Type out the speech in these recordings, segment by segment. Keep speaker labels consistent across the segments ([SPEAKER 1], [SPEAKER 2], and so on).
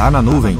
[SPEAKER 1] Tá na nuvem.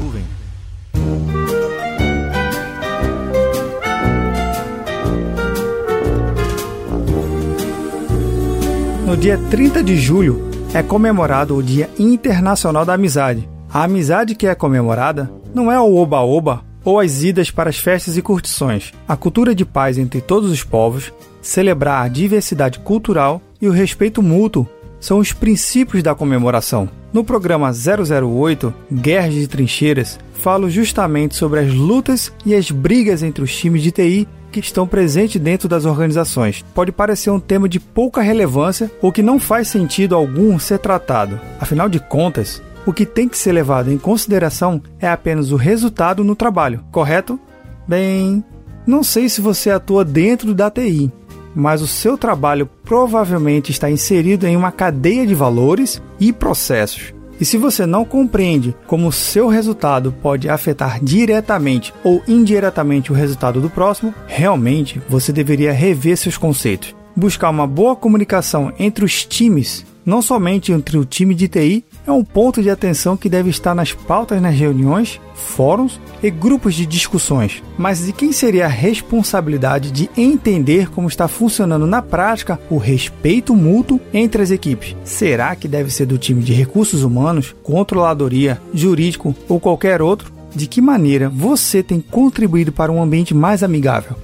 [SPEAKER 2] No dia 30 de julho é comemorado o Dia Internacional da Amizade. A amizade que é comemorada não é o oba-oba ou as idas para as festas e curtições. A cultura de paz entre todos os povos, celebrar a diversidade cultural e o respeito mútuo são os princípios da comemoração. No programa 008, Guerras de Trincheiras, falo justamente sobre as lutas e as brigas entre os times de TI que estão presentes dentro das organizações. Pode parecer um tema de pouca relevância ou que não faz sentido algum ser tratado. Afinal de contas, o que tem que ser levado em consideração é apenas o resultado no trabalho, correto? Bem, não sei se você atua dentro da TI, mas o seu trabalho provavelmente está inserido em uma cadeia de valores e processos. E se você não compreende como o seu resultado pode afetar diretamente ou indiretamente o resultado do próximo, realmente você deveria rever seus conceitos. Buscar uma boa comunicação entre os times, não somente entre o time de TI, é um ponto de atenção que deve estar nas pautas nas reuniões, fóruns e grupos de discussões. Mas de quem seria a responsabilidade de entender como está funcionando na prática o respeito mútuo entre as equipes? Será que deve ser do time de recursos humanos, controladoria, jurídico ou qualquer outro? De que maneira você tem contribuído para um ambiente mais amigável?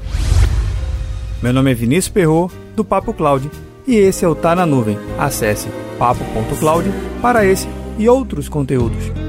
[SPEAKER 2] Meu nome é Vinícius Perro do Papo Cloud, e esse é o Tá na Nuvem. Acesse papo.cloud para esse e outros conteúdos.